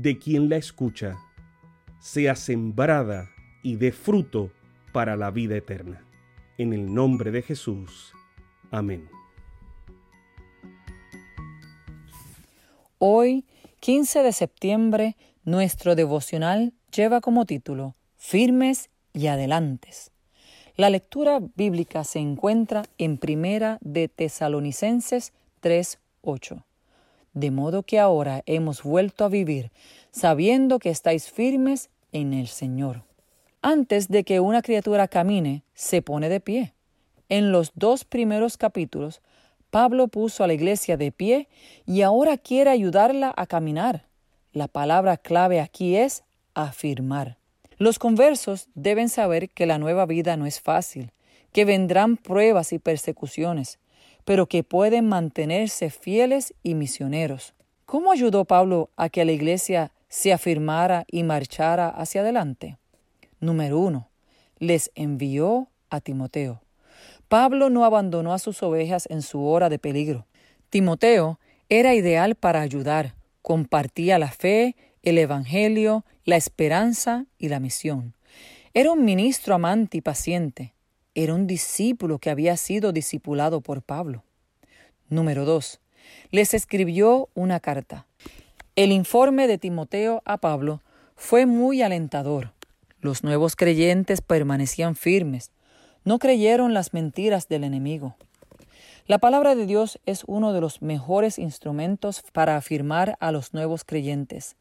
de quien la escucha, sea sembrada y dé fruto para la vida eterna. En el nombre de Jesús. Amén. Hoy, 15 de septiembre, nuestro devocional lleva como título Firmes y Adelantes. La lectura bíblica se encuentra en Primera de Tesalonicenses 3:8. De modo que ahora hemos vuelto a vivir, sabiendo que estáis firmes en el Señor. Antes de que una criatura camine, se pone de pie. En los dos primeros capítulos, Pablo puso a la iglesia de pie y ahora quiere ayudarla a caminar. La palabra clave aquí es afirmar. Los conversos deben saber que la nueva vida no es fácil, que vendrán pruebas y persecuciones, pero que pueden mantenerse fieles y misioneros. ¿Cómo ayudó Pablo a que la iglesia se afirmara y marchara hacia adelante? Número uno, les envió a Timoteo. Pablo no abandonó a sus ovejas en su hora de peligro. Timoteo era ideal para ayudar, compartía la fe, el Evangelio, la esperanza y la misión. Era un ministro amante y paciente. Era un discípulo que había sido discipulado por Pablo. Número 2. Les escribió una carta. El informe de Timoteo a Pablo fue muy alentador. Los nuevos creyentes permanecían firmes, no creyeron las mentiras del enemigo. La palabra de Dios es uno de los mejores instrumentos para afirmar a los nuevos creyentes.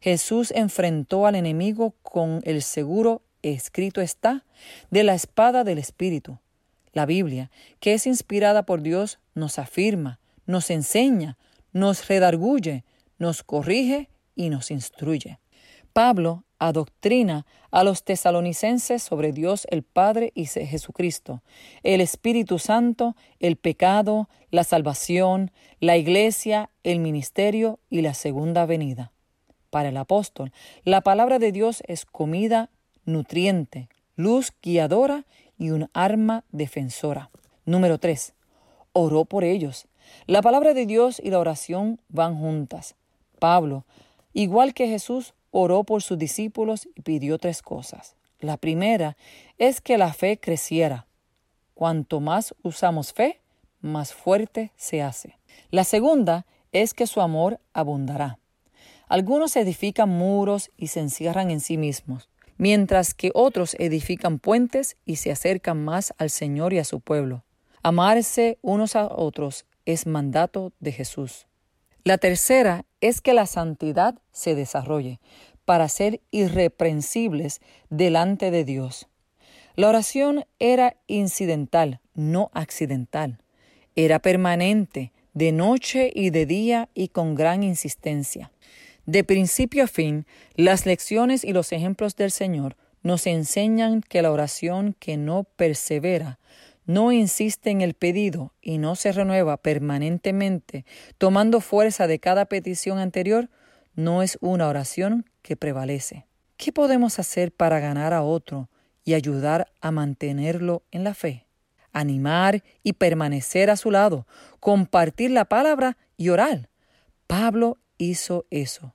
Jesús enfrentó al enemigo con el seguro escrito está de la espada del Espíritu. La Biblia, que es inspirada por Dios, nos afirma, nos enseña, nos redarguye, nos corrige y nos instruye. Pablo adoctrina a los tesalonicenses sobre Dios el Padre y Jesucristo, el Espíritu Santo, el pecado, la salvación, la iglesia, el ministerio y la segunda venida. Para el apóstol, la palabra de Dios es comida nutriente, luz guiadora y un arma defensora. Número 3. Oró por ellos. La palabra de Dios y la oración van juntas. Pablo, igual que Jesús, oró por sus discípulos y pidió tres cosas. La primera es que la fe creciera. Cuanto más usamos fe, más fuerte se hace. La segunda es que su amor abundará. Algunos edifican muros y se encierran en sí mismos, mientras que otros edifican puentes y se acercan más al Señor y a su pueblo. Amarse unos a otros es mandato de Jesús. La tercera es que la santidad se desarrolle para ser irreprensibles delante de Dios. La oración era incidental, no accidental. Era permanente, de noche y de día y con gran insistencia. De principio a fin, las lecciones y los ejemplos del Señor nos enseñan que la oración que no persevera, no insiste en el pedido y no se renueva permanentemente, tomando fuerza de cada petición anterior, no es una oración que prevalece. ¿Qué podemos hacer para ganar a otro y ayudar a mantenerlo en la fe? Animar y permanecer a su lado, compartir la palabra y orar. Pablo hizo eso